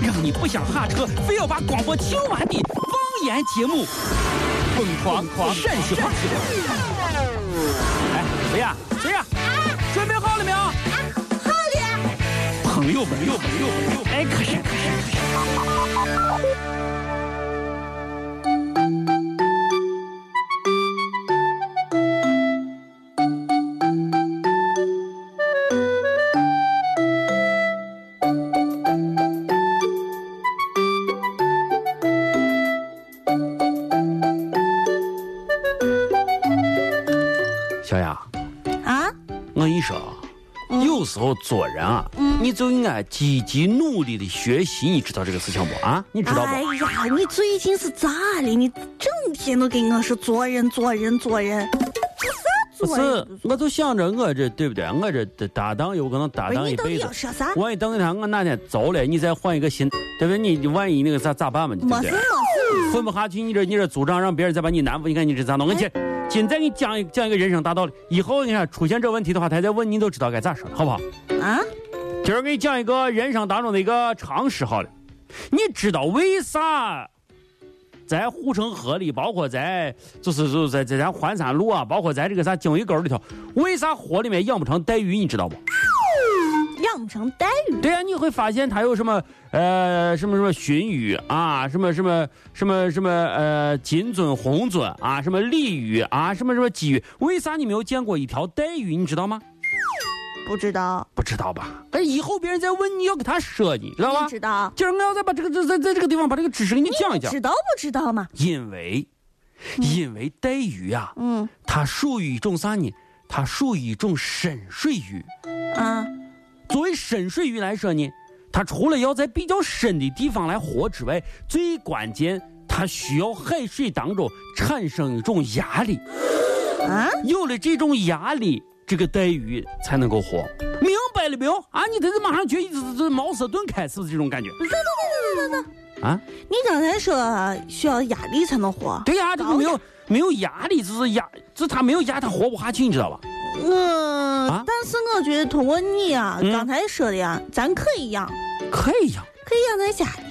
让你不想下车，非要把广播听完的方言节目，疯狂狂陕西话。哎，谁呀？谁呀？准备好了没有？啊好了，朋友们，朋友们，朋友们，哎，可是，可是，可是。时候做人啊，你就应该积极努力的学习，你知道这个事情不啊？你知道不哎？呀，你最近是咋的？你整天都跟我说做人，做人，做人，不做人是，我就想着我这对不对？我这搭档有可能搭档一辈子要。说啥？万一等一天我哪天走了，你再换一个新，对不对？你万一那个咋咋办嘛？对不对？混不下去，你这你这组长让别人再把你难服，你看你这咋弄？我今今再给你讲一讲一个人生大道理，以后你看出现这问题的话，他再问你都知道该咋说了，好不好？啊，今儿给你讲一个人生当中的一个常识好了，你知道为啥在护城河里，包括在就是就是在在咱环山路啊，包括在这个啥鲸鱼沟里头，为啥河里面养不成带鱼？你知道不？成带鱼，对呀、你会发现它有什么呃什么什么鲟鱼啊，什么什么什么什么呃金尊红尊啊，什么鲤鱼啊，什么什么鲫鱼，为啥你没有见过一条带鱼？你知道吗？不知道，不知道吧？哎，以后别人再问你要给他说你，知道吧？知道？今儿我要再把这个在在在这个地方把这个知识给你讲一讲知，道不知道嘛？因为因为带鱼啊、嗯它属于一种啥呢？它属于一种深水鱼。啊，作为深水鱼来说呢，它除了要在比较深的地方来活之外，最关键它需要海水当中产生一种压力，啊，有了这种压力，这个带鱼才能够活。明白了没有？啊，你这这马上觉得这这茅塞顿开，是不是这种感觉？等等等等等等，啊，你刚才说需要压力才能活，对呀、这个没有没有压力，就是压，就是它没有压，它活不下去，你知道吧？嗯，啊但是我觉得通过你啊，嗯刚才说的呀，咱可以养，可以养，可以养在家里，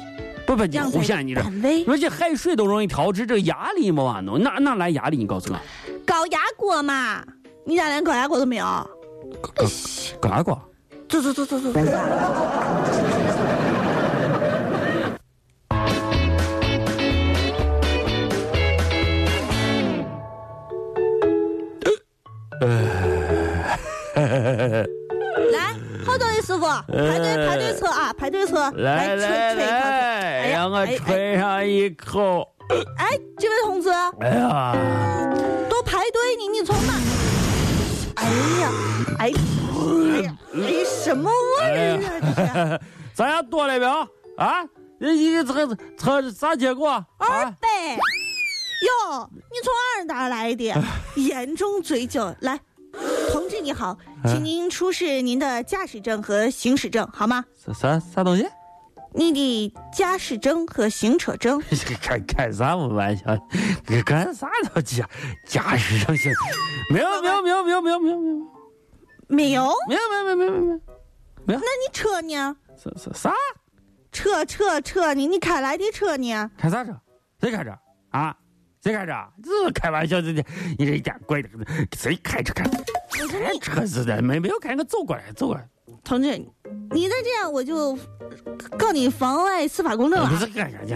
不不，你胡想你这。而且海水都容易调制，这个压力没法弄，哪哪来压力？你告诉我，高压锅嘛，你家连高压锅都没有？高压锅？走走走走走走。来，好多的师傅，排队排队测啊，排队测，来来来，让我吹上一口。哎，这位同志，哎呀，都排队呢，你从哪？哎呀，哎，哎呀，哎，什么味儿啊？咱俩多了没有？啊，你你测测啥结果？二啊，百。哟，你从哪儿哪儿来的？严重醉酒，来，同志你好，请您出示您的驾驶证和行驶证好吗？啥啥啥东西？你的驾驶证和行车证。开开啥玩笑？你干啥都驾驾驶证行？没有没有没有没有没有没有没有没有？没有没有没有没有没有那你车呢？啥啥啥？车车车呢？你开来的车呢？开啥车？谁开车？啊？谁开车？这开玩笑，这这你这一点怪的，谁开车开？开车是的，没没有开，我走过来，走过来。同志，你再这样我就告你妨碍司法公正了。不是干啥去？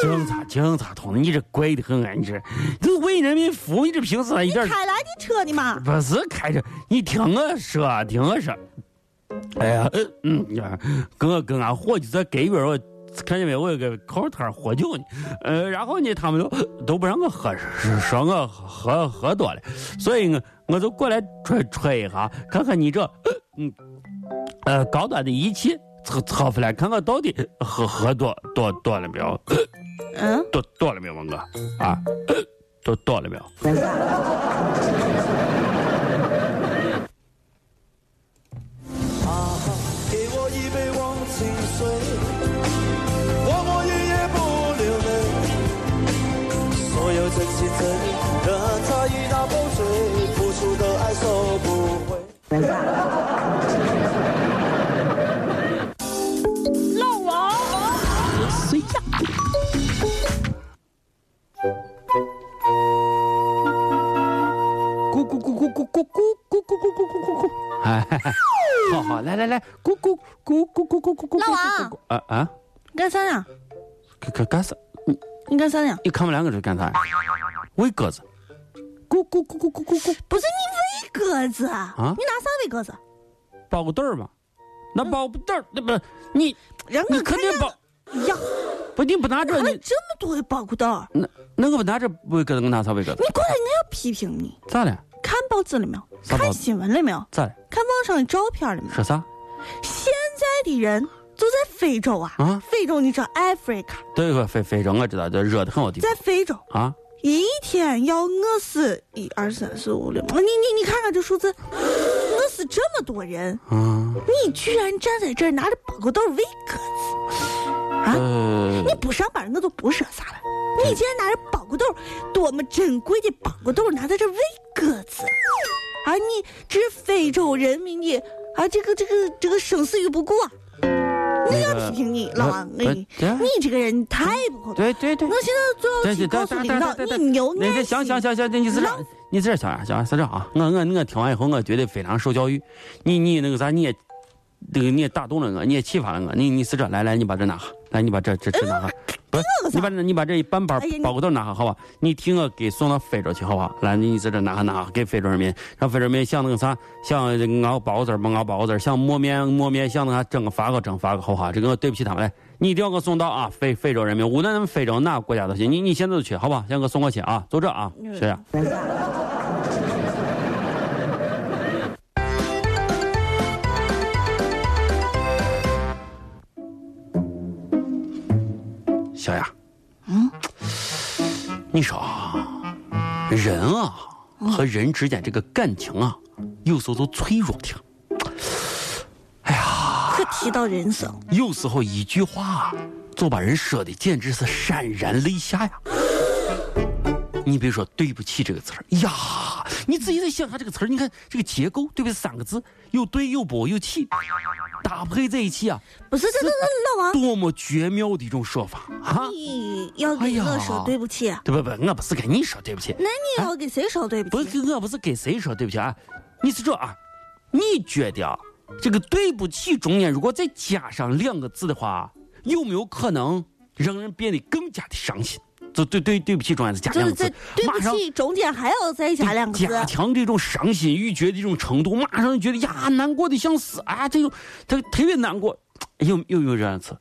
警察，警察同志，你这怪的很啊！你这，这为人民服务，你这平时还一点开来的车呢嘛？不是开车，你听我说，听我说。哎呀，嗯，你看，跟我跟俺伙计在隔壁，我看见没有？我有个口摊喝酒呢，呃，然后呢，他们都都不让我喝，是说我喝喝多了，所以我我就过来吹吹一下，看看你这，嗯，呃，高端的仪器测测出来看看到底喝喝多多多了没有？嗯，多多了没有，王哥啊？多多了没有？来来来，咕咕咕咕咕咕咕咕！老王，啊啊，干啥呀？干干干啥？你你干啥呀？你看我两个这干啥？喂鸽子，咕咕咕咕咕咕咕，不是你喂鸽子啊？啊你拿啥喂鸽子？包个豆儿嘛？那包不豆儿，那不你让你我看见肯定包，呀，不你不拿这你这么多的包谷豆儿，那那我不拿这喂鸽子，我拿啥喂鸽子你？过来我要批评你。咋了？看报纸了没有？看新闻了没有？咋了？看网上的照片了没有？说啥？现在的人就在非洲啊，啊非洲你知道 Africa，对个非非洲我知道，这热的很的地方在非洲啊。一天要饿死一二三四五六，你你你看看这数字，饿死这么多人，啊，你居然站在这儿拿着包谷豆喂鸽子，啊！呃你，不上班我都不说啥了，你竟然拿着包谷豆，多么珍贵的包谷豆拿在这喂鸽子，啊！你这是非洲人民的啊，这个这个这个生死于不顾啊！我要批评你，老王，呃你这个人太不可对对对我，现在就要对对对去告诉领导，你有那个爱心。行行行行，你是这浪，你是这小样小样是这啊！我我我听完以后，我觉得非常受教育。你你那个啥，你也这个你也打动了我，你也启发了我。你你是这，来来，你把这拿下，来你把这这这拿下。不是，你把这你把这一半包包谷豆拿下，好吧？你替我给送到非洲去，好吧？来，你在这拿下拿下，给非洲人民，让非洲人民想那个啥，想熬包子儿不熬包子儿，想磨面磨面，想那啥蒸个发个蒸发个，好不好？这个我对不起他们，来，你一定要给我送到啊！非非洲人民，无论咱们非洲哪个国家都行，你你现在就去，好吧？先给我送过去啊，就这啊，谢谢。你说啊，人啊和人之间这个感情啊，有时候都脆弱的。可提到人生，有时候一句话就把人说的简直是潸然泪下呀。你比如说“对不起”这个词儿呀，你自己再想下这个词儿，你看这个结构，对不对？三个字，又对又不又起，搭配在一起啊，不是这这这老王，多么绝妙的一种说法啊！你要给我说对不起，对不不，我不是跟你说对不起，那你要给谁说对不起不起？是我不是跟谁说对不起啊，你是这啊，你觉得啊，这个对不起中间如果再加上两个字的话，有没有可能让人变得更加的伤心？就对对对不起中间再加两个字，对不起中间还要再加两个字，加强这种伤心欲绝的这种程度，马上就觉得呀难过的想死啊，这种他特别难过，有有没有这样的词？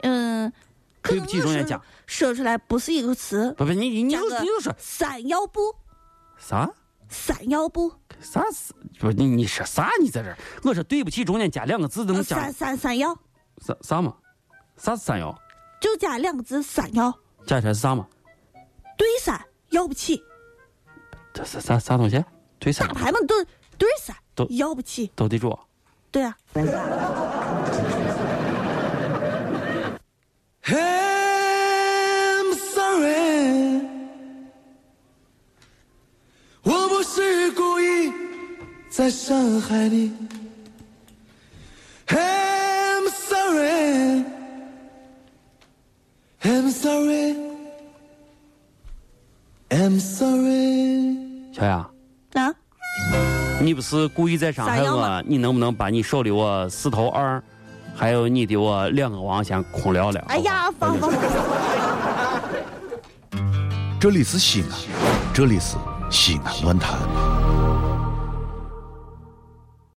嗯，对不起中间加说出来不是一个词，不不，你你你就加个你就说三要不啥？三要不啥是？不你你说啥？你在这儿？我说对不起，中间加两个字，能加呃三三三要啥啥嘛？啥是三幺？就加两个字三要，加起来是啥嘛？对三要不起，这是啥啥东西？对三打牌嘛都对三都要不起，斗地主。对啊，I'm sorry，我不是故意在伤害你。sorry，I'm sorry。小雅，啊，你不是故意在伤害我？你能不能把你手里我四头二，还有你的我两个王先空聊聊？哎呀，放放。这里是西安，这里是西安论坛。